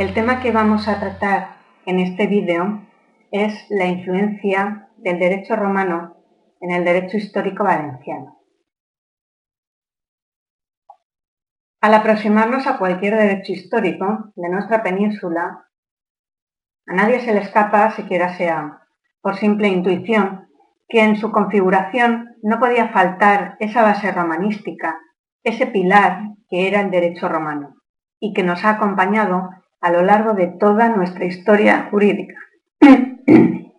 El tema que vamos a tratar en este vídeo es la influencia del derecho romano en el derecho histórico valenciano. Al aproximarnos a cualquier derecho histórico de nuestra península, a nadie se le escapa, siquiera sea por simple intuición, que en su configuración no podía faltar esa base romanística, ese pilar que era el derecho romano y que nos ha acompañado a lo largo de toda nuestra historia jurídica.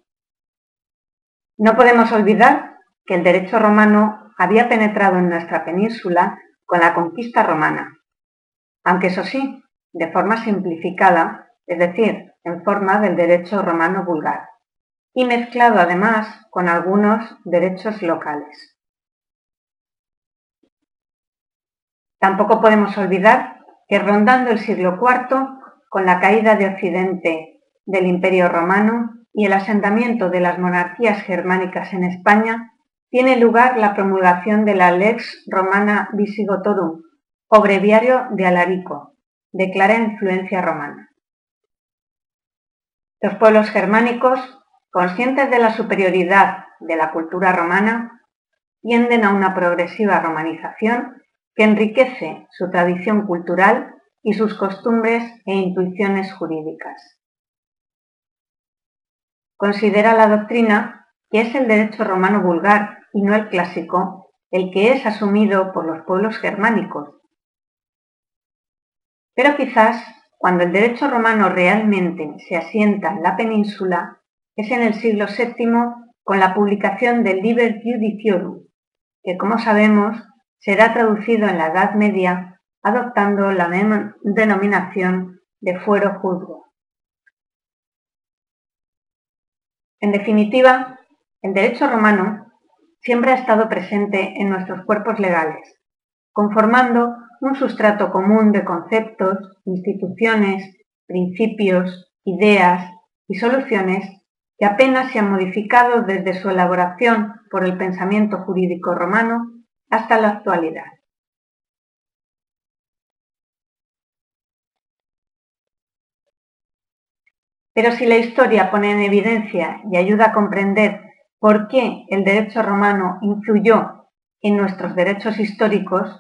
No podemos olvidar que el derecho romano había penetrado en nuestra península con la conquista romana, aunque eso sí, de forma simplificada, es decir, en forma del derecho romano vulgar, y mezclado además con algunos derechos locales. Tampoco podemos olvidar que rondando el siglo IV con la caída de Occidente del Imperio Romano y el asentamiento de las monarquías germánicas en España, tiene lugar la promulgación de la Lex Romana Visigotorum, o breviario de Alarico, de clara influencia romana. Los pueblos germánicos, conscientes de la superioridad de la cultura romana, tienden a una progresiva romanización que enriquece su tradición cultural y sus costumbres e intuiciones jurídicas. Considera la doctrina que es el derecho romano vulgar y no el clásico el que es asumido por los pueblos germánicos. Pero quizás cuando el derecho romano realmente se asienta en la península es en el siglo VII con la publicación del Liber Judiciorum, que como sabemos será traducido en la Edad Media adoptando la denominación de fuero juzgo. En definitiva, el derecho romano siempre ha estado presente en nuestros cuerpos legales, conformando un sustrato común de conceptos, instituciones, principios, ideas y soluciones que apenas se han modificado desde su elaboración por el pensamiento jurídico romano hasta la actualidad. Pero si la historia pone en evidencia y ayuda a comprender por qué el derecho romano influyó en nuestros derechos históricos,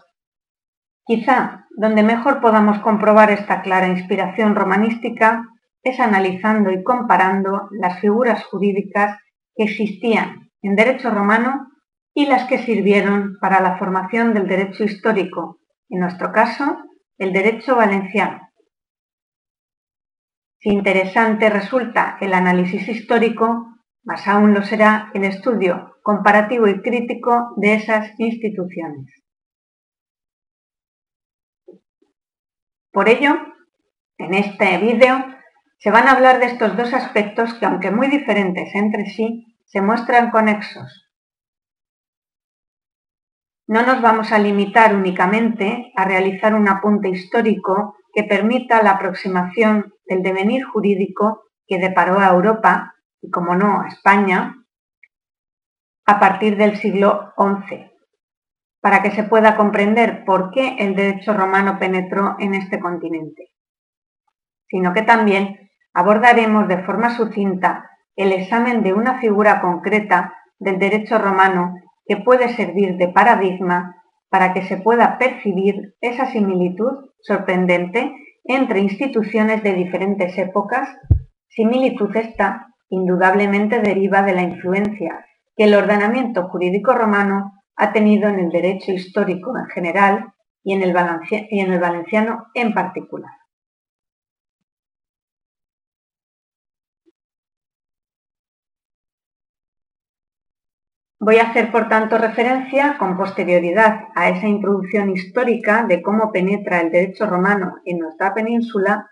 quizá donde mejor podamos comprobar esta clara inspiración romanística es analizando y comparando las figuras jurídicas que existían en derecho romano y las que sirvieron para la formación del derecho histórico, en nuestro caso, el derecho valenciano. Si interesante resulta el análisis histórico, más aún lo será el estudio comparativo y crítico de esas instituciones. Por ello, en este vídeo se van a hablar de estos dos aspectos que, aunque muy diferentes entre sí, se muestran conexos. No nos vamos a limitar únicamente a realizar un apunte histórico que permita la aproximación del devenir jurídico que deparó a Europa y, como no, a España, a partir del siglo XI, para que se pueda comprender por qué el derecho romano penetró en este continente, sino que también abordaremos de forma sucinta el examen de una figura concreta del derecho romano que puede servir de paradigma para que se pueda percibir esa similitud sorprendente entre instituciones de diferentes épocas, similitud esta indudablemente deriva de la influencia que el ordenamiento jurídico romano ha tenido en el derecho histórico en general y en el, valenciano en particular. Voy a hacer, por tanto, referencia con posterioridad a esa introducción histórica de cómo penetra el derecho romano en nuestra península,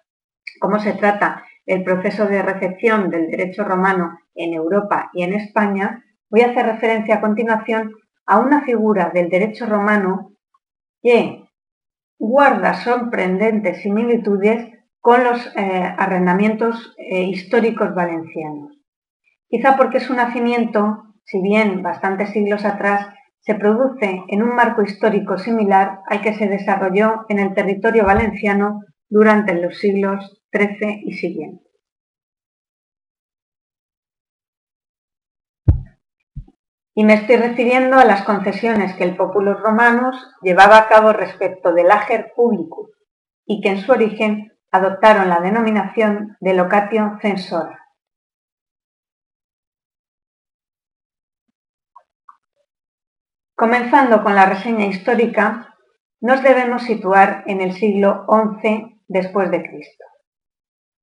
cómo se trata el proceso de recepción del derecho romano en Europa y en España. Voy a hacer referencia a continuación a una figura del derecho romano que guarda sorprendentes similitudes con los eh, arrendamientos eh, históricos valencianos. Quizá porque su nacimiento si bien bastantes siglos atrás, se produce en un marco histórico similar al que se desarrolló en el territorio valenciano durante los siglos XIII y siguientes. Y me estoy refiriendo a las concesiones que el Populus Romanus llevaba a cabo respecto del Ager Publicus y que en su origen adoptaron la denominación de locatio censora. Comenzando con la reseña histórica, nos debemos situar en el siglo XI después de Cristo.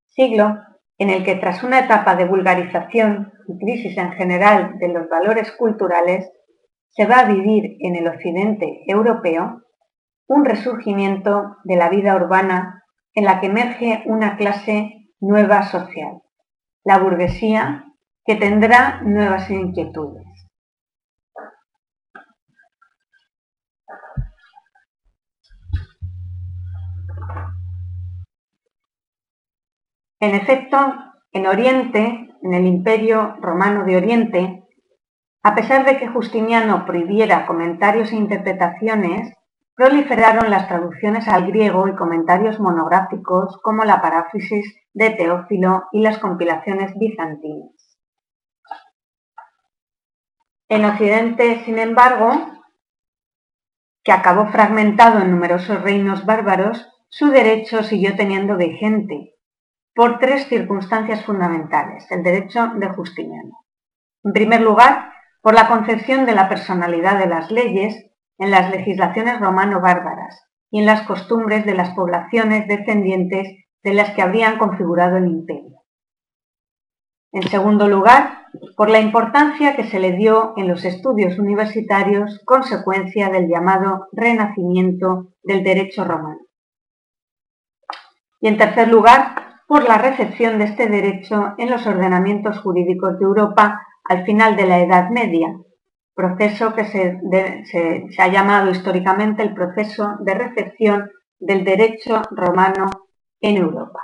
Siglo en el que tras una etapa de vulgarización y crisis en general de los valores culturales, se va a vivir en el occidente europeo un resurgimiento de la vida urbana en la que emerge una clase nueva social, la burguesía, que tendrá nuevas inquietudes. En efecto, en Oriente, en el Imperio Romano de Oriente, a pesar de que Justiniano prohibiera comentarios e interpretaciones, proliferaron las traducciones al griego y comentarios monográficos como la paráfrasis de Teófilo y las compilaciones bizantinas. En Occidente, sin embargo, que acabó fragmentado en numerosos reinos bárbaros, su derecho siguió teniendo vigente por tres circunstancias fundamentales, el derecho de Justiniano. En primer lugar, por la concepción de la personalidad de las leyes en las legislaciones romano-bárbaras y en las costumbres de las poblaciones descendientes de las que habrían configurado el imperio. En segundo lugar, por la importancia que se le dio en los estudios universitarios consecuencia del llamado renacimiento del derecho romano. Y en tercer lugar, por la recepción de este derecho en los ordenamientos jurídicos de Europa al final de la Edad Media, proceso que se, ha llamado históricamente el proceso de recepción del derecho romano en Europa.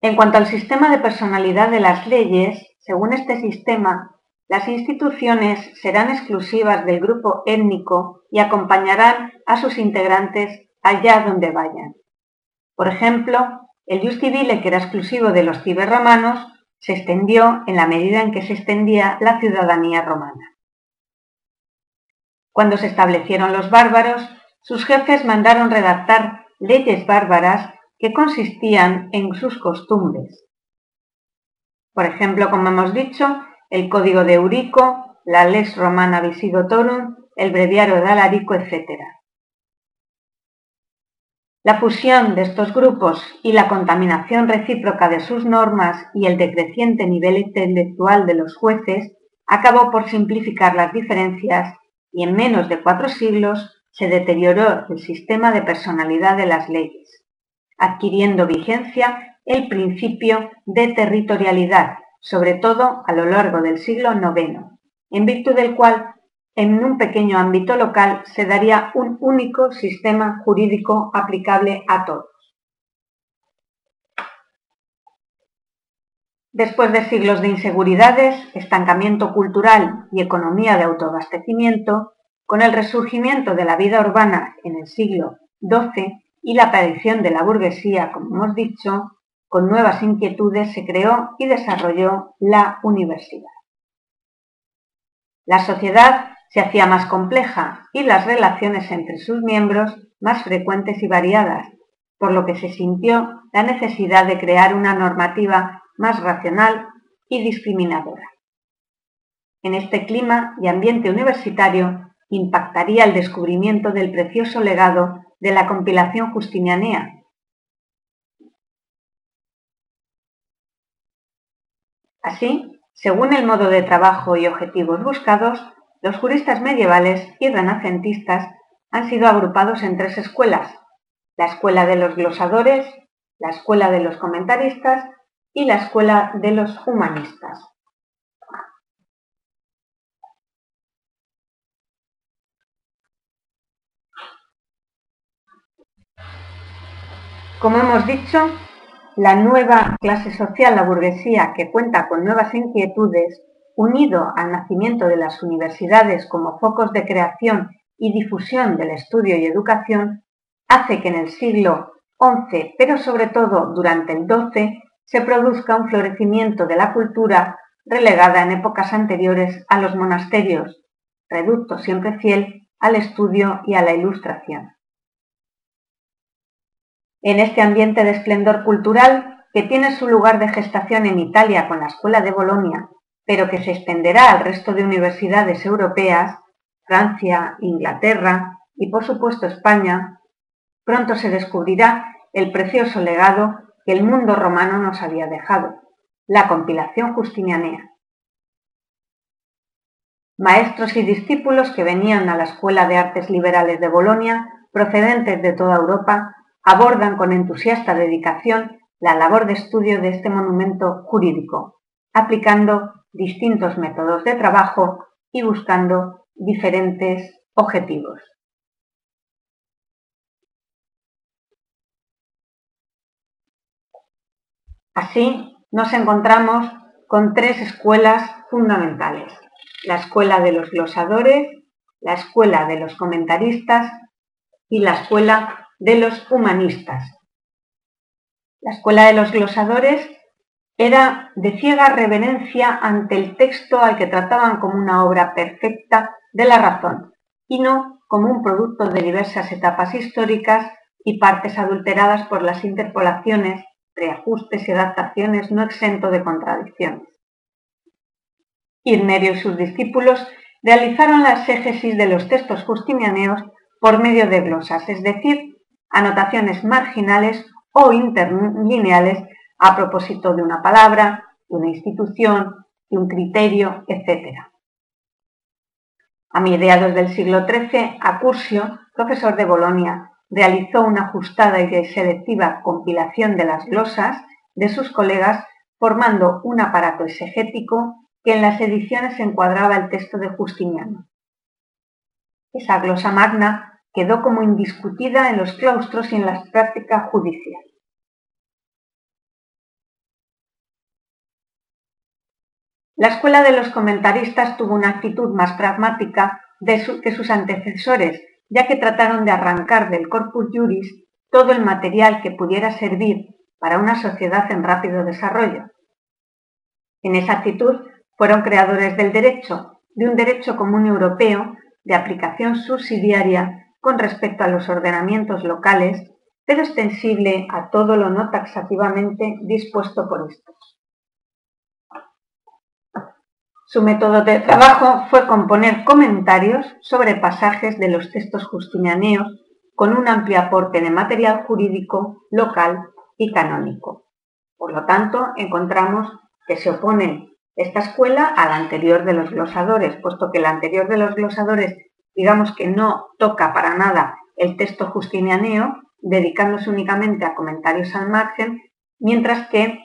En cuanto al sistema de personalidad de las leyes, según este sistema, las instituciones serán exclusivas del grupo étnico y acompañarán a sus integrantes allá donde vayan. Por ejemplo, el Justivile, que era exclusivo de los ciberromanos, se extendió en la medida en que se extendía la ciudadanía romana. Cuando se establecieron los bárbaros, sus jefes mandaron redactar leyes bárbaras que consistían en sus costumbres. Por ejemplo, como hemos dicho, el Código de Eurico, la Lex Romana Visigotorum, el Breviario de Alarico, etc. La fusión de estos grupos y la contaminación recíproca de sus normas y el decreciente nivel intelectual de los jueces acabó por simplificar las diferencias y en menos de cuatro siglos se deterioró el sistema de personalidad de las leyes, adquiriendo vigencia el principio de territorialidad, sobre todo a lo largo del siglo IX, en virtud del cual en un pequeño ámbito local se daría un único sistema jurídico aplicable a todos. Después de siglos de inseguridades, estancamiento cultural y economía de autoabastecimiento, con el resurgimiento de la vida urbana en el siglo XII y la aparición de la burguesía, como hemos dicho, con nuevas inquietudes se creó y desarrolló la universidad. La sociedad se hacía más compleja y las relaciones entre sus miembros más frecuentes y variadas, por lo que se sintió la necesidad de crear una normativa más racional y discriminadora. En este clima y ambiente universitario impactaría el descubrimiento del precioso legado de la compilación justinianea. Así, según el modo de trabajo y objetivos buscados, los juristas medievales y renacentistas han sido agrupados en tres escuelas, la escuela de los glosadores, la escuela de los comentaristas y la escuela de los humanistas. Como hemos dicho, la nueva clase social, la burguesía, que cuenta con nuevas inquietudes, unido al nacimiento de las universidades como focos de creación y difusión del estudio y educación, hace que en el siglo XI, pero sobre todo durante el XII, se produzca un florecimiento de la cultura relegada en épocas anteriores a los monasterios, reducto siempre fiel al estudio y a la ilustración. En este ambiente de esplendor cultural, que tiene su lugar de gestación en Italia con la Escuela de Bolonia, pero que se extenderá al resto de universidades europeas, Francia, Inglaterra y por supuesto España, pronto se descubrirá el precioso legado que el mundo romano nos había dejado, la compilación justinianea. Maestros y discípulos que venían a la Escuela de Artes Liberales de Bolonia, procedentes de toda Europa, abordan con entusiasta dedicación la labor de estudio de este monumento jurídico, aplicando distintos métodos de trabajo y buscando diferentes objetivos. Así, nos encontramos con tres escuelas fundamentales. La escuela de los glosadores, la escuela de los comentaristas y la escuela de los humanistas. La escuela de los glosadores era de ciega reverencia ante el texto al que trataban como una obra perfecta de la razón y no como un producto de diversas etapas históricas y partes adulteradas por las interpolaciones reajustes y adaptaciones no exento de contradicciones. Irnerio y sus discípulos realizaron la exégesis de los textos justinianeos por medio de glosas, es decir, anotaciones marginales o interlineales a propósito de una palabra, de una institución, de un criterio, etc. A mediados del siglo XIII, Acursio, profesor de Bolonia, realizó una ajustada y selectiva compilación de las glosas de sus colegas, formando un aparato exegético que en las ediciones encuadraba el texto de Justiniano. Esa glosa magna quedó como indiscutida en los claustros y en la práctica judicial. La escuela de los comentaristas tuvo una actitud más pragmática que sus antecesores ya que trataron de arrancar del corpus juris todo el material que pudiera servir para una sociedad en rápido desarrollo. En esa actitud fueron creadores del derecho, de un derecho común europeo de aplicación subsidiaria con respecto a los ordenamientos locales, pero extensible a todo lo no taxativamente dispuesto por estos. Su método de trabajo fue componer comentarios sobre pasajes de los textos justinianeos con un amplio aporte de material jurídico local y canónico. Por lo tanto, encontramos que se opone esta escuela a la anterior de los glosadores, puesto que la anterior de los glosadores, digamos que no toca para nada el texto justinianeo, dedicándose únicamente a comentarios al margen, mientras que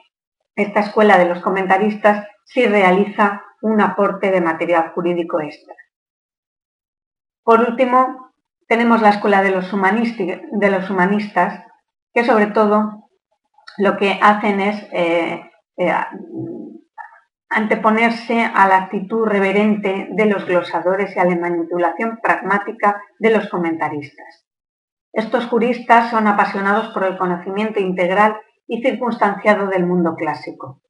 esta escuela de los comentaristas sí realiza un aporte de material jurídico extra. Por último, tenemos la escuela de los, humanistas, que sobre todo lo que hacen es eh, eh, anteponerse a la actitud reverente de los glosadores y a la manipulación pragmática de los comentaristas. Estos juristas son apasionados por el conocimiento integral y circunstanciado del mundo clásico.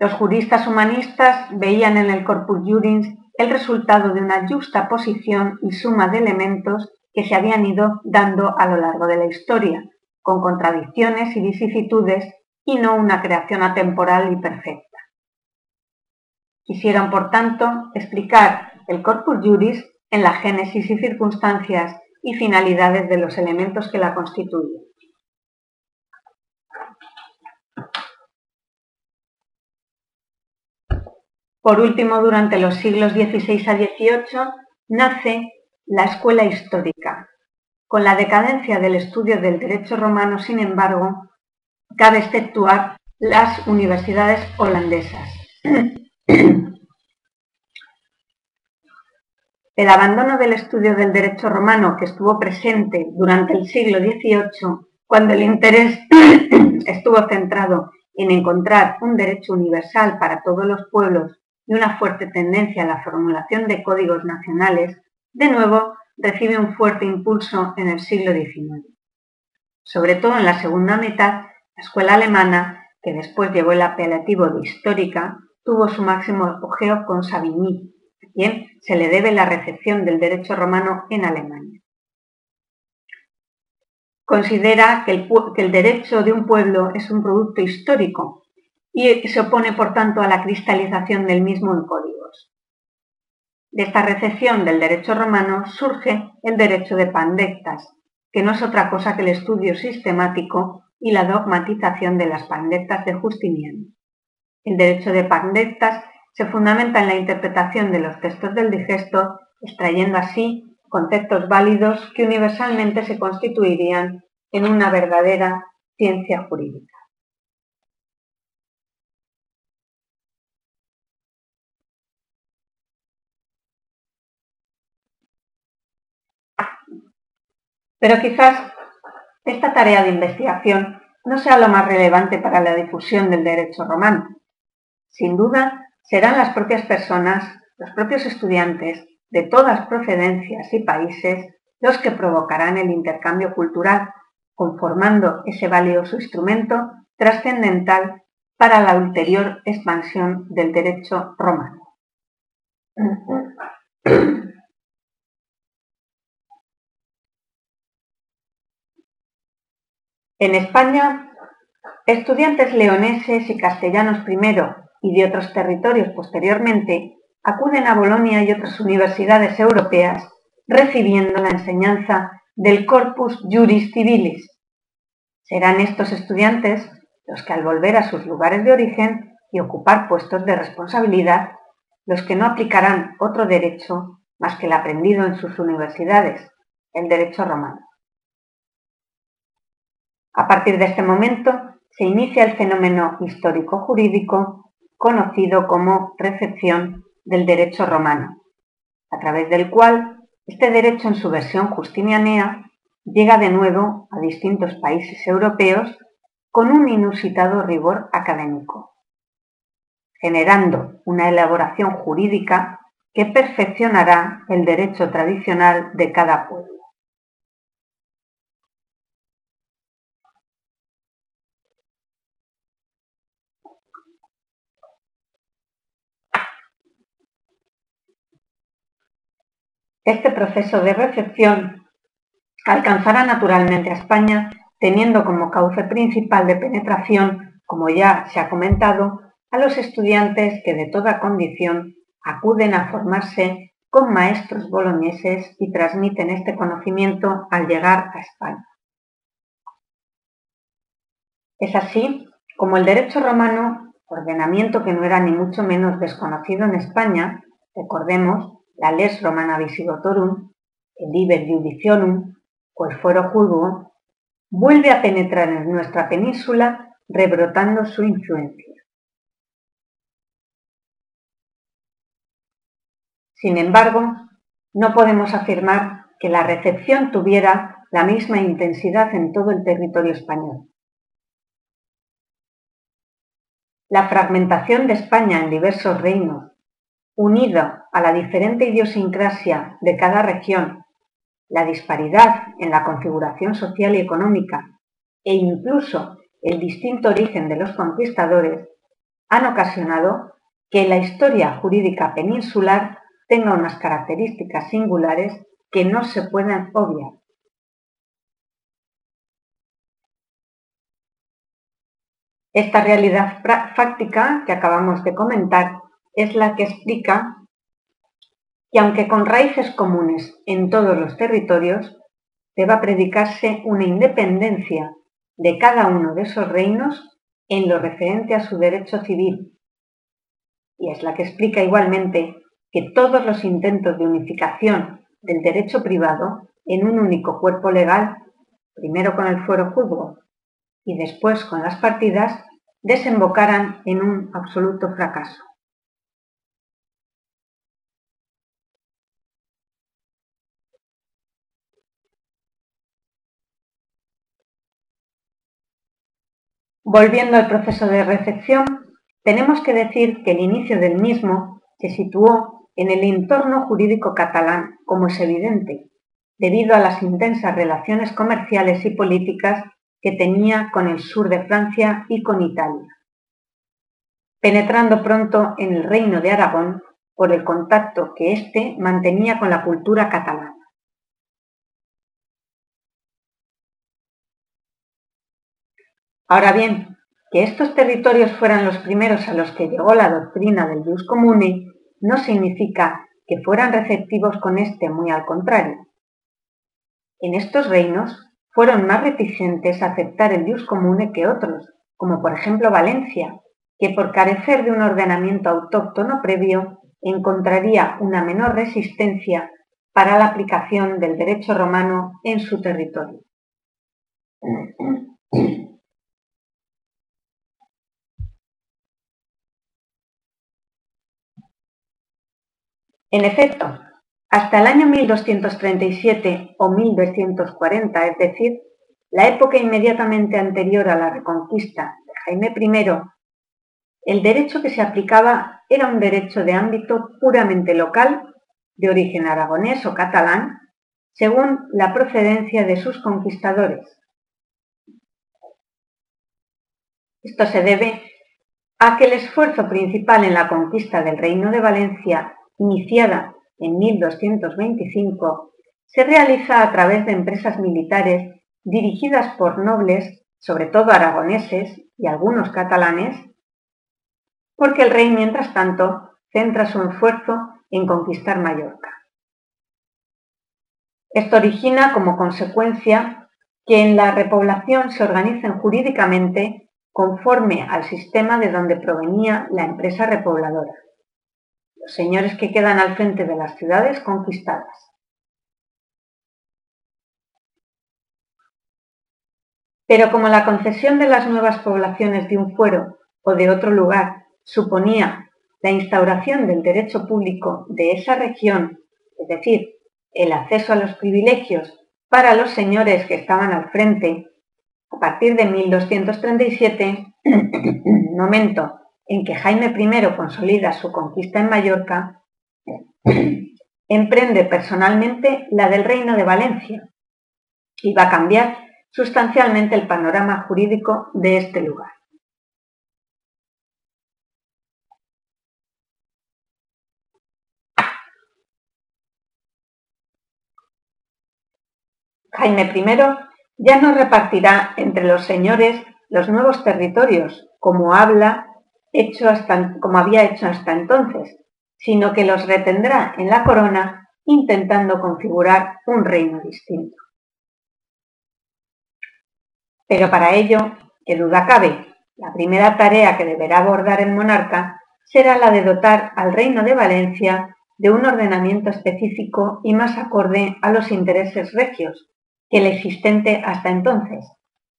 Los juristas humanistas veían en el corpus juris el resultado de una justa posición y suma de elementos que se habían ido dando a lo largo de la historia, con contradicciones y vicisitudes y no una creación atemporal y perfecta. Quisieron, por tanto, explicar el corpus juris en la génesis y circunstancias y finalidades de los elementos que la constituyen. Por último, durante los siglos XVI a XVIII nace la escuela histórica. Con la decadencia del estudio del derecho romano, sin embargo, cabe exceptuar las universidades holandesas. El abandono del estudio del derecho romano que estuvo presente durante el siglo XVIII, cuando el interés estuvo centrado en encontrar un derecho universal para todos los pueblos y una fuerte tendencia a la formulación de códigos nacionales, de nuevo recibe un fuerte impulso en el siglo XIX. Sobre todo en la segunda mitad, la escuela alemana, que después llevó el apelativo de histórica, tuvo su máximo apogeo con Savigny, a quien se le debe la recepción del derecho romano en Alemania. Considera que el, que el derecho de un pueblo es un producto histórico y se opone, por tanto, a la cristalización del mismo en códigos. De esta recepción del derecho romano surge el derecho de pandectas, que no es otra cosa que el estudio sistemático y la dogmatización de las pandectas de Justiniano. El derecho de pandectas se fundamenta en la interpretación de los textos del digesto, extrayendo así conceptos válidos que universalmente se constituirían en una verdadera ciencia jurídica. Pero quizás esta tarea de investigación no sea lo más relevante para la difusión del derecho romano. Sin duda, serán las propias personas, los propios estudiantes de todas procedencias y países los que provocarán el intercambio cultural, conformando ese valioso instrumento trascendental para la ulterior expansión del derecho romano. En España, estudiantes leoneses y castellanos primero y de otros territorios posteriormente acuden a Bolonia y otras universidades europeas recibiendo la enseñanza del Corpus Juris Civilis. Serán estos estudiantes los que al volver a sus lugares de origen y ocupar puestos de responsabilidad, los que no aplicarán otro derecho más que el aprendido en sus universidades, el derecho romano. A partir de este momento se inicia el fenómeno histórico-jurídico conocido como recepción del derecho romano, a través del cual este derecho en su versión justinianea llega de nuevo a distintos países europeos con un inusitado rigor académico, generando una elaboración jurídica que perfeccionará el derecho tradicional de cada pueblo. Este proceso de recepción alcanzará naturalmente a España teniendo como cauce principal de penetración, como ya se ha comentado, a los estudiantes que de toda condición acuden a formarse con maestros boloñeses y transmiten este conocimiento al llegar a España. Es así como el derecho romano, ordenamiento que no era ni mucho menos desconocido en España, recordemos, la Les Romana Visigotorum, el Liber Judicionum o el Judío, vuelve a penetrar en nuestra península rebrotando su influencia. Sin embargo, no podemos afirmar que la recepción tuviera la misma intensidad en todo el territorio español. La fragmentación de España en diversos reinos unido a la diferente idiosincrasia de cada región, la disparidad en la configuración social y económica e incluso el distinto origen de los conquistadores, han ocasionado que la historia jurídica peninsular tenga unas características singulares que no se pueden obviar. Esta realidad fáctica que acabamos de comentar es la que explica que aunque con raíces comunes en todos los territorios, deba predicarse una independencia de cada uno de esos reinos en lo referente a su derecho civil. Y es la que explica igualmente que todos los intentos de unificación del derecho privado en un único cuerpo legal, primero con el fuero juzgo y después con las partidas, desembocaran en un absoluto fracaso. Volviendo al proceso de recepción, tenemos que decir que el inicio del mismo se situó en el entorno jurídico catalán, como es evidente, debido a las intensas relaciones comerciales y políticas que tenía con el sur de Francia y con Italia. Penetrando pronto en el reino de Aragón por el contacto que éste mantenía con la cultura catalana. Ahora bien, que estos territorios fueran los primeros a los que llegó la doctrina del jus comune no significa que fueran receptivos con este, muy al contrario. En estos reinos fueron más reticentes a aceptar el jus comune que otros, como por ejemplo Valencia, que por carecer de un ordenamiento autóctono previo encontraría una menor resistencia para la aplicación del derecho romano en su territorio. En efecto, hasta el año 1237 o 1240, es decir, la época inmediatamente anterior a la reconquista de Jaime I, el derecho que se aplicaba era un derecho de ámbito puramente local, de origen aragonés o catalán, según la procedencia de sus conquistadores. Esto se debe a que el esfuerzo principal en la conquista del Reino de Valencia iniciada en 1225, se realiza a través de empresas militares dirigidas por nobles, sobre todo aragoneses y algunos catalanes, porque el rey, mientras tanto, centra su esfuerzo en conquistar Mallorca. Esto origina como consecuencia que en la repoblación se organicen jurídicamente conforme al sistema de donde provenía la empresa repobladora los señores que quedan al frente de las ciudades conquistadas. Pero como la concesión de las nuevas poblaciones de un fuero o de otro lugar suponía la instauración del derecho público de esa región, es decir, el acceso a los privilegios para los señores que estaban al frente, a partir de 1237, momento en que Jaime I consolida su conquista en Mallorca, emprende personalmente la del Reino de Valencia y va a cambiar sustancialmente el panorama jurídico de este lugar. Jaime I ya no repartirá entre los señores los nuevos territorios, como habla hecho hasta, como había hecho hasta entonces, sino que los retendrá en la corona intentando configurar un reino distinto. Pero para ello, que duda cabe, la primera tarea que deberá abordar el monarca será la de dotar al reino de Valencia de un ordenamiento específico y más acorde a los intereses regios que el existente hasta entonces,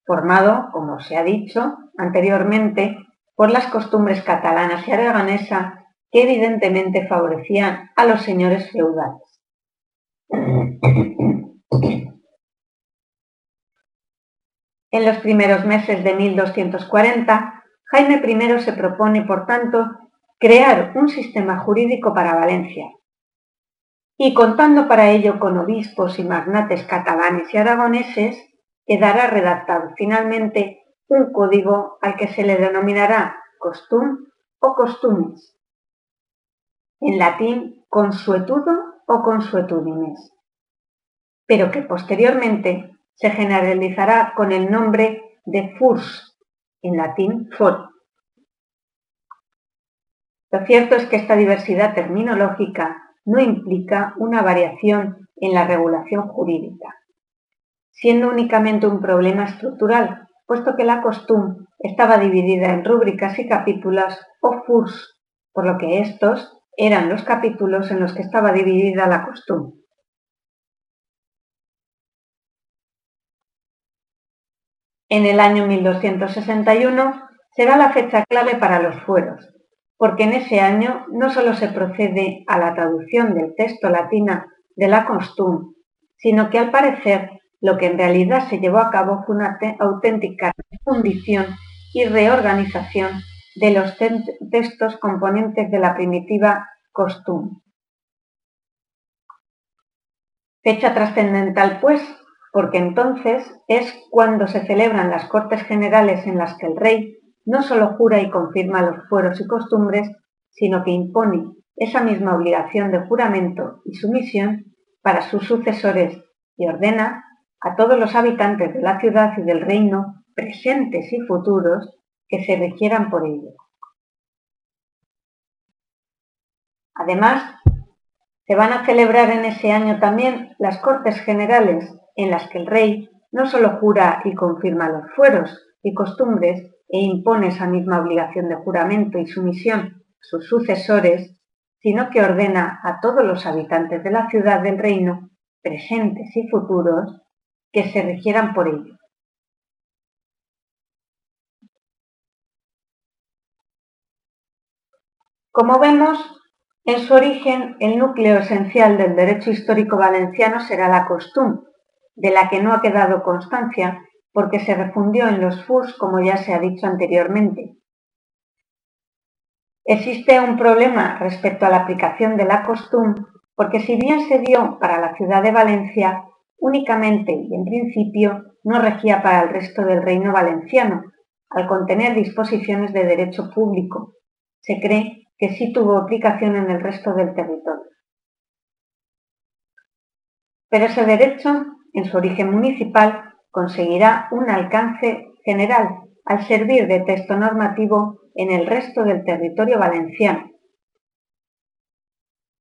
formado, como se ha dicho anteriormente, por las costumbres catalanas y aragonesa que evidentemente favorecían a los señores feudales. En los primeros meses de 1240, Jaime I se propone, por tanto, crear un sistema jurídico para Valencia, y contando para ello con obispos y magnates catalanes y aragoneses, quedará redactado finalmente un código al que se le denominará costum o costumes. En latín, consuetudo o consuetudines, pero que posteriormente se generalizará con el nombre de furs, en latín for. Lo cierto es que esta diversidad terminológica no implica una variación en la regulación jurídica, siendo únicamente un problema estructural puesto que la costum estaba dividida en rúbricas y capítulos o furs, por lo que estos eran los capítulos en los que estaba dividida la costum. En el año 1261 será la fecha clave para los fueros, porque en ese año no solo se procede a la traducción del texto latina de la costum, sino que al parecer lo que en realidad se llevó a cabo fue una auténtica fundición y reorganización de los textos componentes de la primitiva costumbre. Fecha trascendental, pues, porque entonces es cuando se celebran las Cortes Generales en las que el rey no solo jura y confirma los fueros y costumbres, sino que impone esa misma obligación de juramento y sumisión para sus sucesores y ordena a todos los habitantes de la ciudad y del reino, presentes y futuros, que se requieran por ello. Además, se van a celebrar en ese año también las Cortes Generales, en las que el rey no solo jura y confirma los fueros y costumbres e impone esa misma obligación de juramento y sumisión a sus sucesores, sino que ordena a todos los habitantes de la ciudad del reino, presentes y futuros, que se regieran por ello. Como vemos, en su origen, el núcleo esencial del derecho histórico valenciano será la costumbre, de la que no ha quedado constancia porque se refundió en los FURS, como ya se ha dicho anteriormente. Existe un problema respecto a la aplicación de la costumbre, porque si bien se dio para la ciudad de Valencia, únicamente y en principio no regía para el resto del reino valenciano, al contener disposiciones de derecho público. Se cree que sí tuvo aplicación en el resto del territorio. Pero ese derecho, en su origen municipal, conseguirá un alcance general al servir de texto normativo en el resto del territorio valenciano.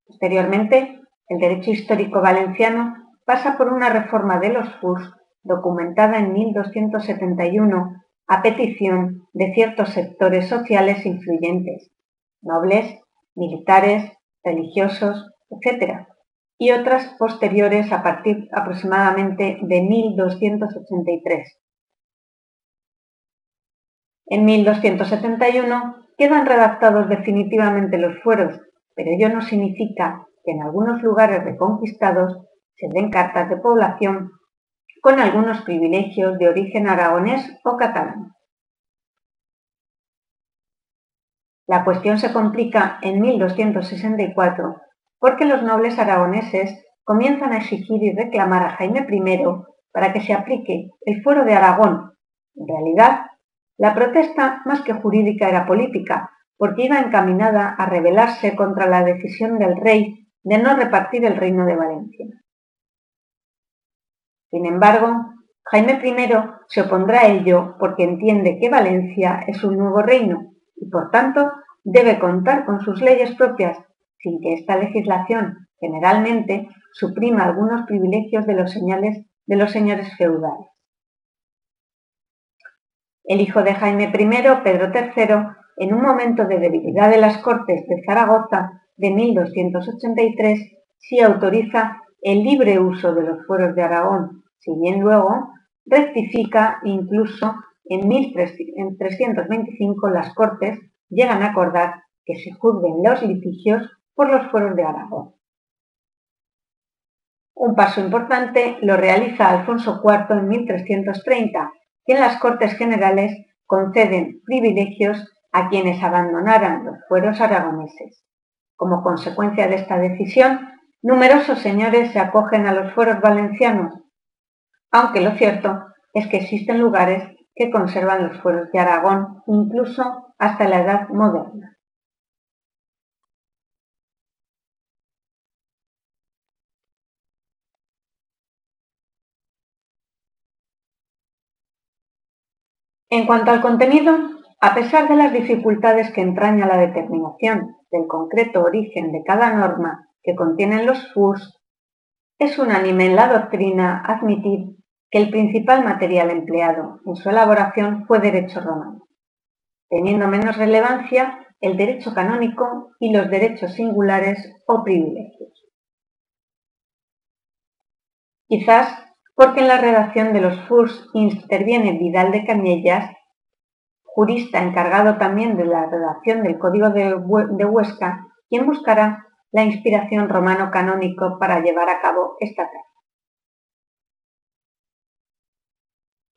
Posteriormente, el derecho histórico valenciano pasa por una reforma de los FURS documentada en 1271 a petición de ciertos sectores sociales influyentes, nobles, militares, religiosos, etc., y otras posteriores a partir aproximadamente de 1283. En 1271 quedan redactados definitivamente los fueros, pero ello no significa que en algunos lugares reconquistados se den cartas de población con algunos privilegios de origen aragonés o catalán. La cuestión se complica en 1264 porque los nobles aragoneses comienzan a exigir y reclamar a Jaime I para que se aplique el fuero de Aragón. En realidad, la protesta más que jurídica era política, porque iba encaminada a rebelarse contra la decisión del rey de no repartir el reino de Valencia. Sin embargo, Jaime I se opondrá a ello porque entiende que Valencia es un nuevo reino y por tanto debe contar con sus leyes propias sin que esta legislación generalmente suprima algunos privilegios de los, señales, de los señores feudales. El hijo de Jaime I, Pedro III, en un momento de debilidad de las Cortes de Zaragoza de 1283, sí autoriza el libre uso de los fueros de Aragón, si bien luego rectifica incluso en 1325 las Cortes llegan a acordar que se juzguen los litigios por los fueros de Aragón. Un paso importante lo realiza Alfonso IV en 1330, que en las Cortes Generales conceden privilegios a quienes abandonaran los fueros aragoneses. Como consecuencia de esta decisión, numerosos señores se acogen a los fueros valencianos, aunque lo cierto es que existen lugares que conservan los fueros de Aragón incluso hasta la Edad Moderna. En cuanto al contenido, a pesar de las dificultades que entraña la determinación del concreto origen de cada norma que contienen los FURS, es unánime en la doctrina admitir que el principal material empleado en su elaboración fue derecho romano, teniendo menos relevancia el derecho canónico y los derechos singulares o privilegios. Quizás porque en la redacción de los FURS interviene Vidal de Cañellas, jurista encargado también de la redacción del Código de, Huesca, quien buscará la inspiración romano-canónico para llevar a cabo esta tarea.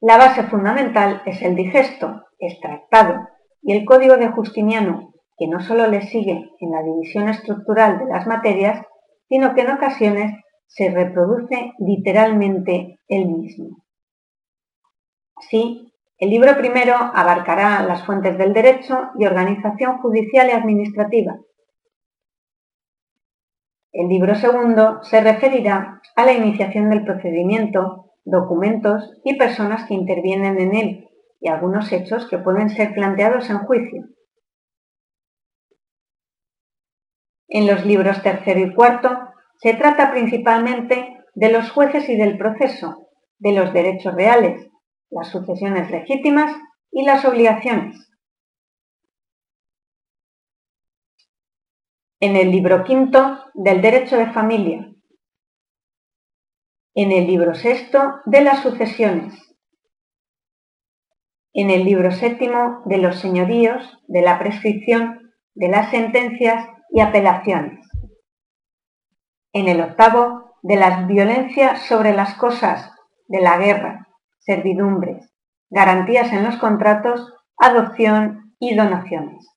La base fundamental es el digesto, extractado, y el Código de Justiniano, que no solo le sigue en la división estructural de las materias, sino que en ocasiones se reproduce literalmente el mismo. Así, el libro primero abarcará las fuentes del derecho y organización judicial y administrativa. El libro segundo se referirá a la iniciación del procedimiento, documentos y personas que intervienen en él y algunos hechos que pueden ser planteados en juicio. En los libros tercero y cuarto se trata principalmente de los jueces y del proceso, de los derechos reales, las sucesiones legítimas y las obligaciones. En el libro quinto del derecho de familia. En el libro sexto de las sucesiones. En el libro séptimo de los señoríos, de la prescripción, de las sentencias y apelaciones. En el octavo de las violencias sobre las cosas, de la guerra, servidumbres, garantías en los contratos, adopción y donaciones.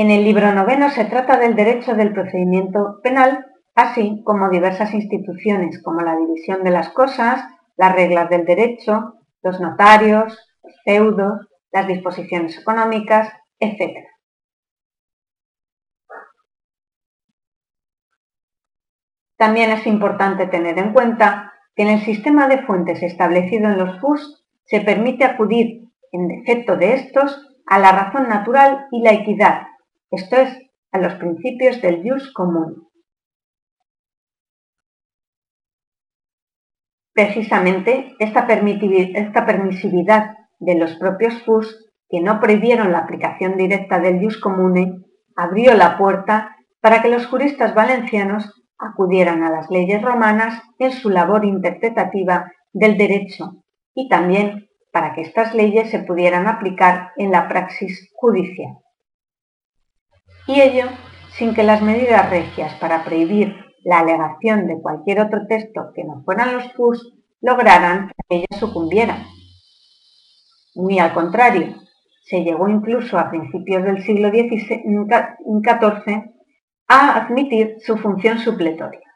En el libro noveno se trata del derecho del procedimiento penal, así como diversas instituciones como la división de las cosas, las reglas del derecho, los notarios, los feudos, las disposiciones económicas, etc. También es importante tener en cuenta que en el sistema de fuentes establecido en los FUS se permite acudir, en defecto de estos, a la razón natural y la equidad, esto es, a los principios del jus común. Precisamente esta, permisividad de los propios FUS, que no prohibieron la aplicación directa del jus comune, abrió la puerta para que los juristas valencianos acudieran a las leyes romanas en su labor interpretativa del derecho y también para que estas leyes se pudieran aplicar en la praxis judicial. Y ello sin que las medidas regias para prohibir la alegación de cualquier otro texto que no fueran los FUS lograran que ellas sucumbieran. Muy al contrario, se llegó incluso a principios del siglo XIV a admitir su función supletoria.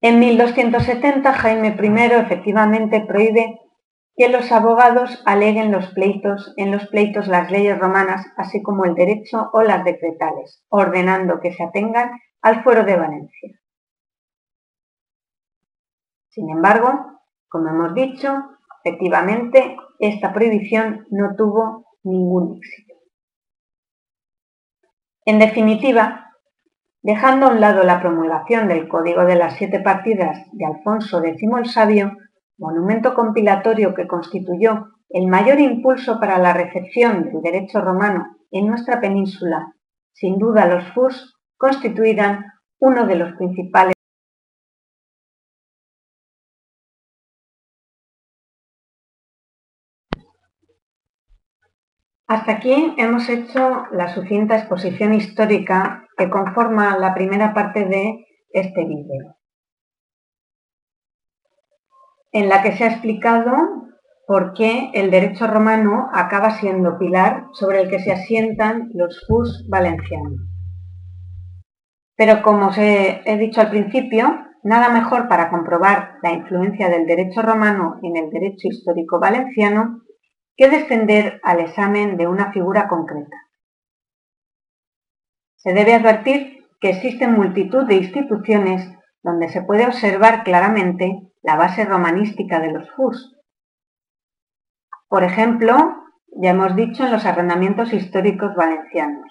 En 1270 Jaime I efectivamente prohíbe que los abogados aleguen los pleitos, en los pleitos las leyes romanas, así como el derecho o las decretales, ordenando que se atengan al fuero de Valencia. Sin embargo, como hemos dicho, efectivamente esta prohibición no tuvo ningún éxito. En definitiva, dejando a un lado la promulgación del Código de las Siete Partidas de Alfonso X el Sabio, monumento compilatorio que constituyó el mayor impulso para la recepción del derecho romano en nuestra península, sin duda los FUS constituirán uno de los principales Hasta aquí hemos hecho la sucinta exposición histórica que conforma la primera parte de este vídeo, en la que se ha explicado por qué el derecho romano acaba siendo pilar sobre el que se asientan los FUS valencianos. Pero como os he, he dicho al principio, nada mejor para comprobar la influencia del derecho romano en el derecho histórico valenciano que descender al examen de una figura concreta. Se debe advertir que existen multitud de instituciones donde se puede observar claramente la base romanística de los FUS. Por ejemplo, ya hemos dicho en los arrendamientos históricos valencianos.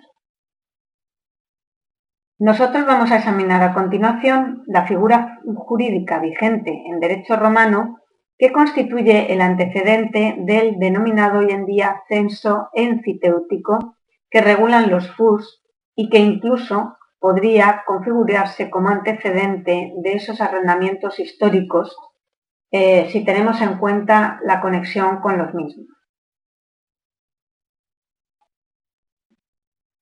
Nosotros vamos a examinar a continuación la figura jurídica vigente en derecho romano que constituye el antecedente del denominado hoy en día censo enfiteútico que regulan los FUS y que incluso podría configurarse como antecedente de esos arrendamientos históricos eh, si tenemos en cuenta la conexión con los mismos.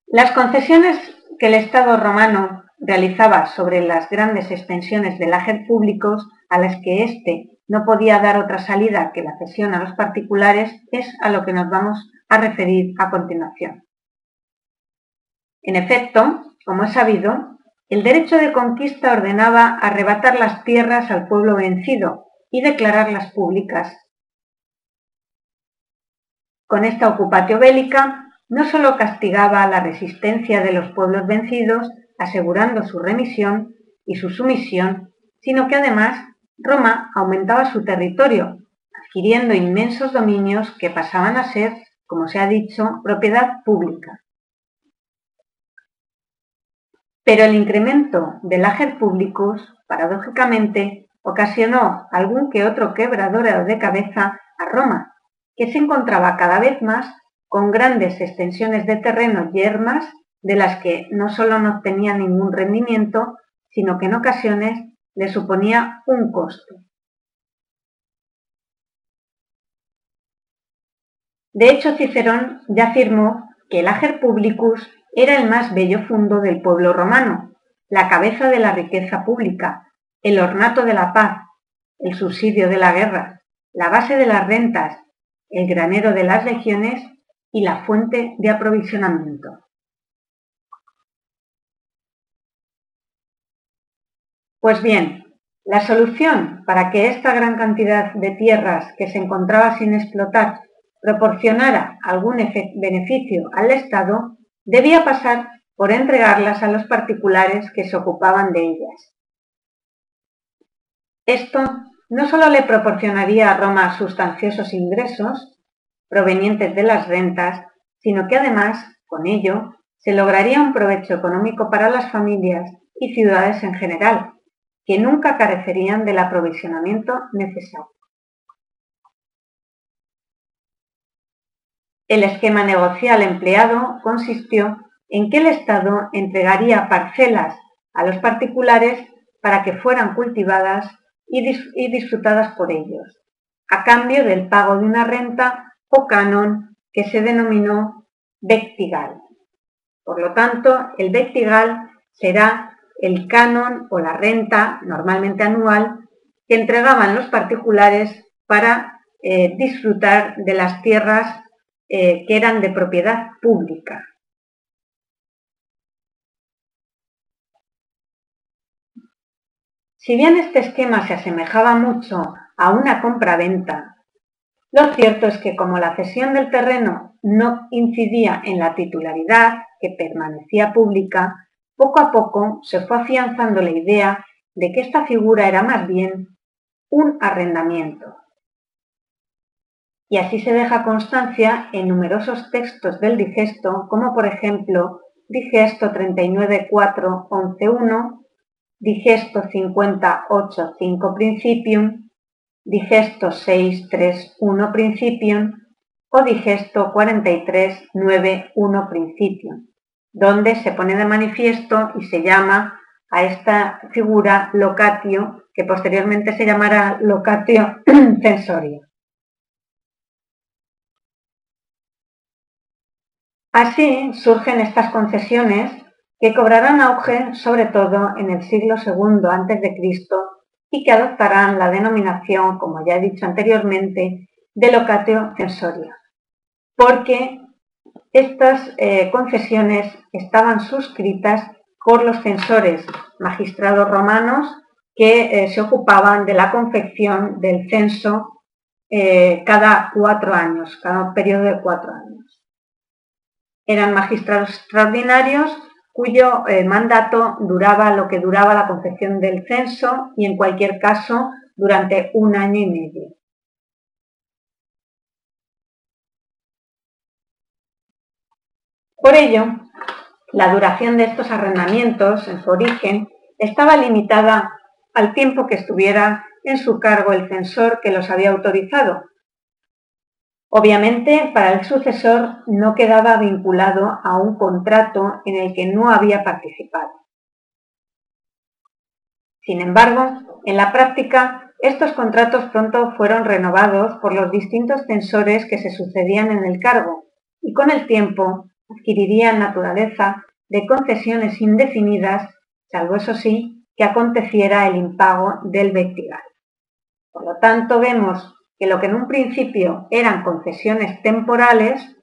Las concesiones que el Estado romano realizaba sobre las grandes extensiones de lajer públicos a las que éste no podía dar otra salida que la cesión a los particulares, es a lo que nos vamos a referir a continuación. En efecto, como es sabido, el derecho de conquista ordenaba arrebatar las tierras al pueblo vencido y declararlas públicas. Con esta ocupatio bélica no sólo castigaba la resistencia de los pueblos vencidos, asegurando su remisión y su sumisión, sino que además Roma aumentaba su territorio, adquiriendo inmensos dominios que pasaban a ser, como se ha dicho, propiedad pública. Pero el incremento del ager publicus, paradójicamente, ocasionó algún que otro quebrador de cabeza a Roma, que se encontraba cada vez más con grandes extensiones de terreno yermas de las que no solo no obtenía ningún rendimiento, sino que en ocasiones le suponía un costo. De hecho, Cicerón ya afirmó que el ager publicus era el más bello fundo del pueblo romano, la cabeza de la riqueza pública, el ornato de la paz, el subsidio de la guerra, la base de las rentas, el granero de las legiones y la fuente de aprovisionamiento. Pues bien, la solución para que esta gran cantidad de tierras que se encontraba sin explotar proporcionara algún beneficio al Estado debía pasar por entregarlas a los particulares que se ocupaban de ellas. Esto no solo le proporcionaría a Roma sustanciosos ingresos, provenientes de las rentas, sino que además, con ello, se lograría un provecho económico para las familias y ciudades en general, que nunca carecerían del aprovisionamiento necesario. El esquema negocial empleado consistió en que el Estado entregaría parcelas a los particulares para que fueran cultivadas y disfrutadas por ellos, a cambio del pago de una renta o canon que se denominó vectigal. Por lo tanto, el vectigal será el canon o la renta, normalmente anual, que entregaban los particulares para eh, disfrutar de las tierras eh, que eran de propiedad pública. Si bien este esquema se asemejaba mucho a una compra-venta lo cierto es que como la cesión del terreno no incidía en la titularidad, que permanecía pública, poco a poco se fue afianzando la idea de que esta figura era más bien un arrendamiento. Y así se deja constancia en numerosos textos del digesto, como por ejemplo Digesto 39.4.11.1, Digesto 58.5 Principium, digesto 6.3.1 principium o digesto 43.9.1 principium, donde se pone de manifiesto y se llama a esta figura locatio, que posteriormente se llamará locatio censorio. Así surgen estas concesiones que cobrarán auge sobre todo en el siglo II a.C y que adoptarán la denominación, como ya he dicho anteriormente, de locatio censoria, porque estas eh, confesiones estaban suscritas por los censores, magistrados romanos que eh, se ocupaban de la confección del censo eh, cada cuatro años, cada periodo de cuatro años. Eran magistrados extraordinarios cuyo eh, mandato duraba lo que duraba la confección del censo y en cualquier caso durante un año y medio. Por ello, la duración de estos arrendamientos en su origen estaba limitada al tiempo que estuviera en su cargo el censor que los había autorizado, Obviamente, para el sucesor no quedaba vinculado a un contrato en el que no había participado. Sin embargo, en la práctica, estos contratos pronto fueron renovados por los distintos censores que se sucedían en el cargo y con el tiempo adquirirían naturaleza de concesiones indefinidas, salvo eso sí, que aconteciera el impago del vectigal. Por lo tanto, vemos que lo que en un principio eran concesiones temporales,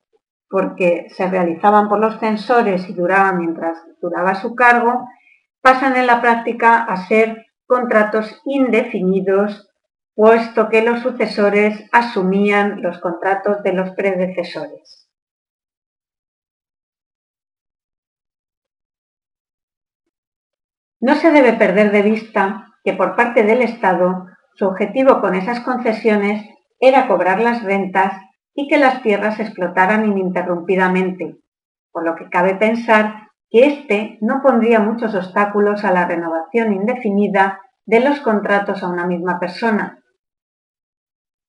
porque se realizaban por los censores y duraban mientras duraba su cargo, pasan en la práctica a ser contratos indefinidos, puesto que los sucesores asumían los contratos de los predecesores. No se debe perder de vista que por parte del Estado su objetivo con esas concesiones era cobrar las rentas y que las tierras explotaran ininterrumpidamente, por lo que cabe pensar que éste no pondría muchos obstáculos a la renovación indefinida de los contratos a una misma persona.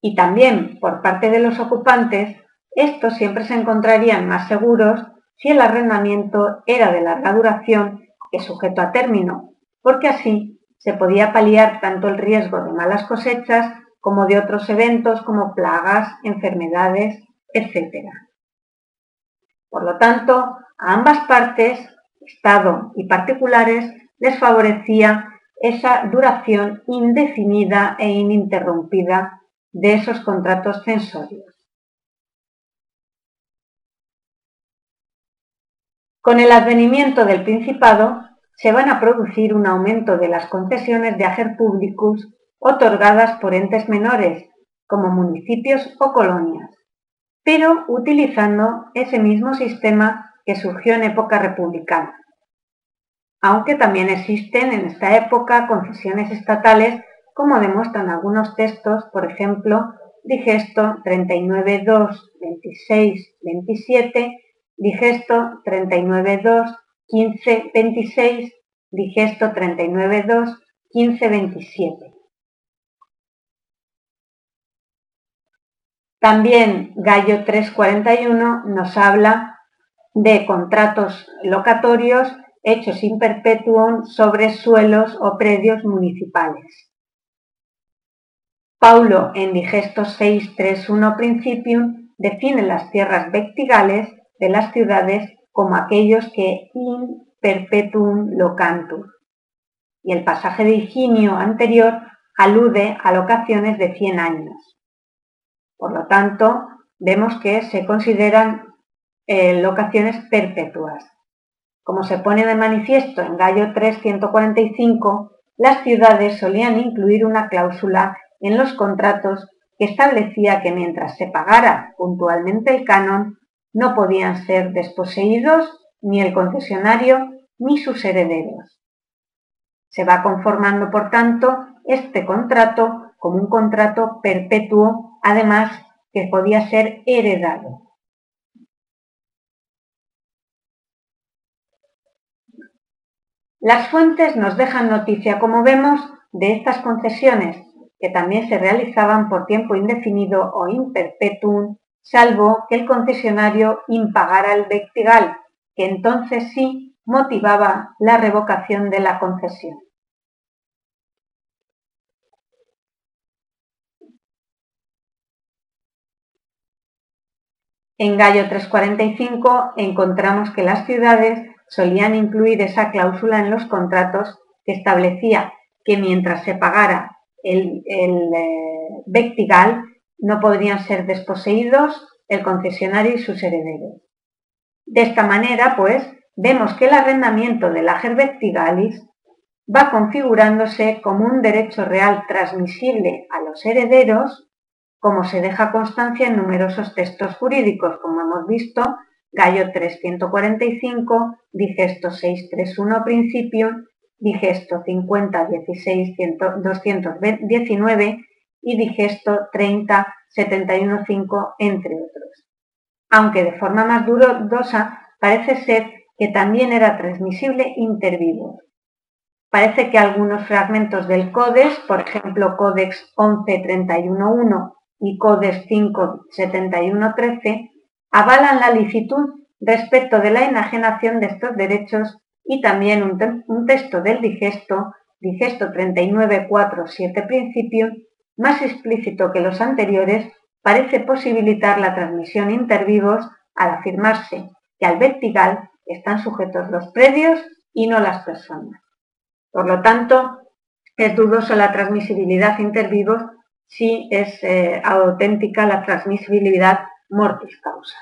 Y también, por parte de los ocupantes, estos siempre se encontrarían más seguros si el arrendamiento era de larga duración que sujeto a término, porque así se podía paliar tanto el riesgo de malas cosechas como de otros eventos como plagas, enfermedades, etc. Por lo tanto, a ambas partes, Estado y particulares, les favorecía esa duración indefinida e ininterrumpida de esos contratos censorios. Con el advenimiento del Principado se van a producir un aumento de las concesiones de ager públicos otorgadas por entes menores, como municipios o colonias, pero utilizando ese mismo sistema que surgió en época republicana. Aunque también existen en esta época concesiones estatales, como demuestran algunos textos, por ejemplo, Digesto 39.2, 26, 27, Digesto 39.2, 15, 26, Digesto 39.2, 15, 27. También Gallo 341 nos habla de contratos locatorios hechos in perpetuum sobre suelos o predios municipales. Paulo en Digesto 631 Principium define las tierras vectigales de las ciudades como aquellos que in perpetuum locantur. Y el pasaje de Higinio anterior alude a locaciones de 100 años. Por lo tanto, vemos que se consideran eh, locaciones perpetuas. Como se pone de manifiesto en Gallo 345, las ciudades solían incluir una cláusula en los contratos que establecía que mientras se pagara puntualmente el canon, no podían ser desposeídos ni el concesionario ni sus herederos. Se va conformando, por tanto, este contrato como un contrato perpetuo además que podía ser heredado. Las fuentes nos dejan noticia, como vemos, de estas concesiones, que también se realizaban por tiempo indefinido o in perpetuum, salvo que el concesionario impagara el vectigal, que entonces sí motivaba la revocación de la concesión. En Gallo 345 encontramos que las ciudades solían incluir esa cláusula en los contratos que establecía que mientras se pagara el, el vectigal eh, no podrían ser desposeídos el concesionario y sus herederos. De esta manera, pues, vemos que el arrendamiento del ager vectigalis va configurándose como un derecho real transmisible a los herederos como se deja constancia en numerosos textos jurídicos, como hemos visto, Gallo 345, Digesto 631 Principio, Digesto 50 16 219 y Digesto 30 71 5, entre otros. Aunque de forma más dudosa, parece ser que también era transmisible inter Parece que algunos fragmentos del Codex, por ejemplo Codex 11.31.1 y CODES 57113 avalan la licitud respecto de la enajenación de estos derechos y también un, texto del digesto, digesto 3947 principio, más explícito que los anteriores, parece posibilitar la transmisión intervivos al afirmarse que al vertical están sujetos los predios y no las personas. Por lo tanto, es dudoso la transmisibilidad intervivos si es eh, auténtica la transmisibilidad mortis causa.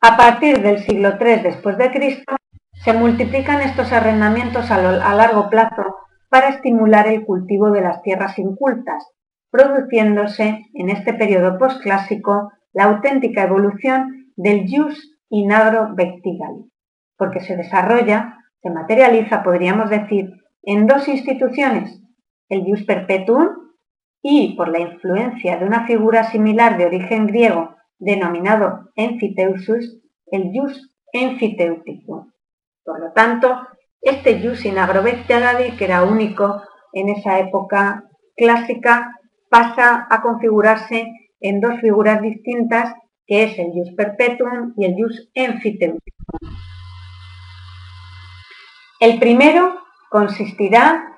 A partir del siglo III después de Cristo, se multiplican estos arrendamientos a, largo plazo para estimular el cultivo de las tierras incultas, produciéndose en este periodo posclásico la auténtica evolución del jus in agro vectigali, porque se desarrolla, se materializa, podríamos decir, en dos instituciones, el jus perpetuum y, por la influencia de una figura similar de origen griego denominado enfiteusus, el jus enfiteuticum. Por lo tanto, este jus in agrovectiagadi, que era único en esa época clásica, pasa a configurarse en dos figuras distintas, que es el jus perpetuum y el jus enfiteuticum. El primero consistirá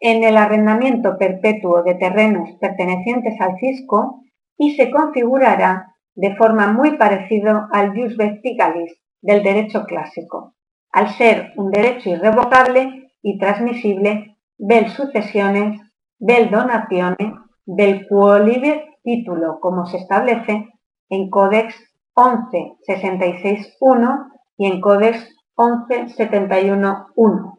en el arrendamiento perpetuo de terrenos pertenecientes al fisco y se configurará de forma muy parecida al jus vestigalis del derecho clásico, al ser un derecho irrevocable y transmisible del sucesiones, del donaciones, del quolive título, como se establece en Codex 1166.1 y en Codex 1171.1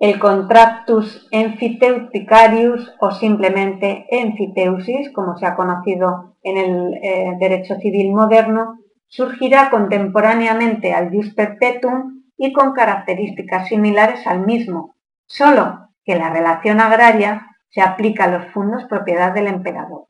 el contractus enfiteuticarius o simplemente enfiteusis, como se ha conocido en el eh, derecho civil moderno, surgirá contemporáneamente al jus perpetuum y con características similares al mismo, solo que la relación agraria se aplica a los fondos propiedad del emperador.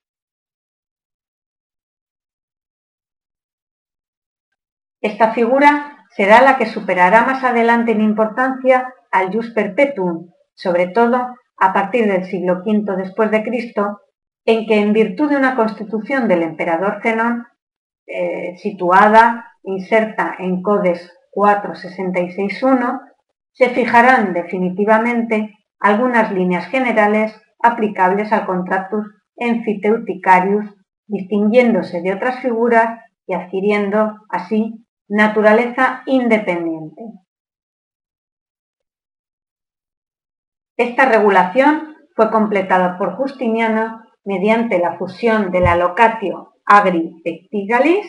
Esta figura será la que superará más adelante en importancia al jus perpetuum, sobre todo a partir del siglo V después de Cristo, en que en virtud de una constitución del emperador Zenón, eh, situada, inserta en Codes 466.1, se fijarán definitivamente algunas líneas generales aplicables al contractus enfiteuticarius, distinguiéndose de otras figuras y adquiriendo así naturaleza independiente. Esta regulación fue completada por Justiniano mediante la fusión de la agri pectigalis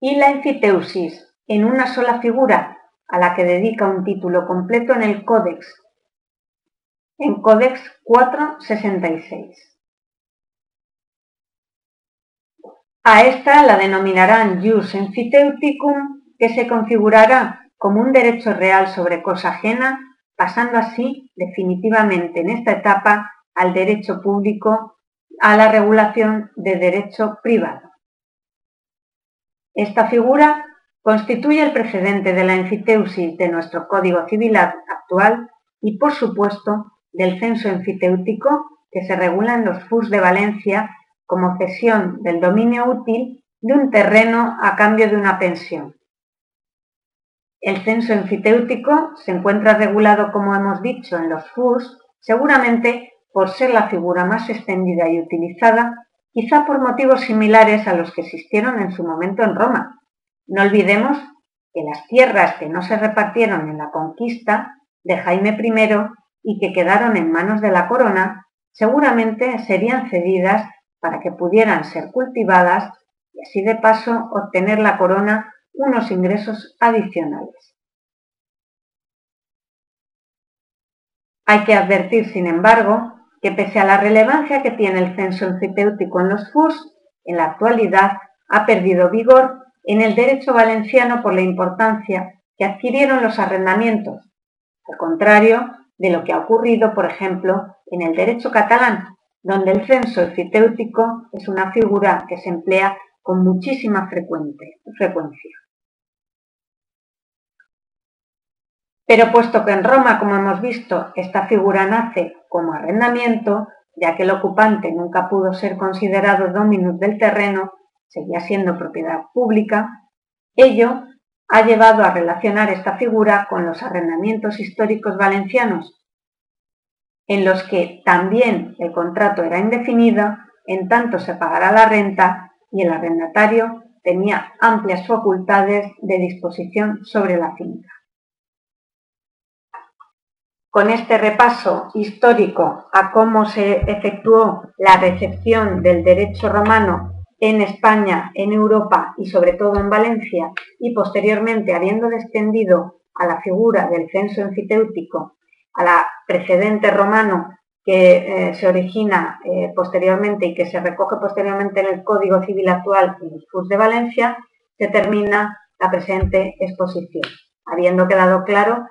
y la enfiteusis en una sola figura a la que dedica un título completo en el Códex, en Códex 466. A esta la denominarán jus enfiteuticum, que se configurará como un derecho real sobre cosa ajena pasando así definitivamente en esta etapa al derecho público, a la regulación de derecho privado. Esta figura constituye el precedente de la enfiteusis de nuestro Código Civil actual y, por supuesto, del censo enfiteútico que se regula en los FUS de Valencia como cesión del dominio útil de un terreno a cambio de una pensión. El censo enfiteútico se encuentra regulado, como hemos dicho, en los FUS, seguramente por ser la figura más extendida y utilizada, quizá por motivos similares a los que existieron en su momento en Roma. No olvidemos que las tierras que no se repartieron en la conquista de Jaime I y que quedaron en manos de la corona, seguramente serían cedidas para que pudieran ser cultivadas y así de paso obtener la corona unos ingresos adicionales. Hay que advertir, sin embargo, que pese a la relevancia que tiene el censo enfiteutíco en los FUS, en la actualidad ha perdido vigor en el derecho valenciano por la importancia que adquirieron los arrendamientos, al contrario de lo que ha ocurrido, por ejemplo, en el derecho catalán, donde el censo enfiteutíco es una figura que se emplea con muchísima frecuencia. Pero puesto que en Roma, como hemos visto, esta figura nace como arrendamiento, ya que el ocupante nunca pudo ser considerado dominus del terreno, seguía siendo propiedad pública, ello ha llevado a relacionar esta figura con los arrendamientos históricos valencianos, en los que también el contrato era indefinido, en tanto se pagará la renta y el arrendatario tenía amplias facultades de disposición sobre la finca. Con este repaso histórico a cómo se efectuó la recepción del derecho romano en España, en Europa y sobre todo en Valencia, y posteriormente habiendo descendido a la figura del censo enfiteutíco, a la precedente romano que eh, se origina eh, posteriormente y que se recoge posteriormente en el Código Civil actual y los FUS de Valencia, se termina la presente exposición, habiendo quedado claro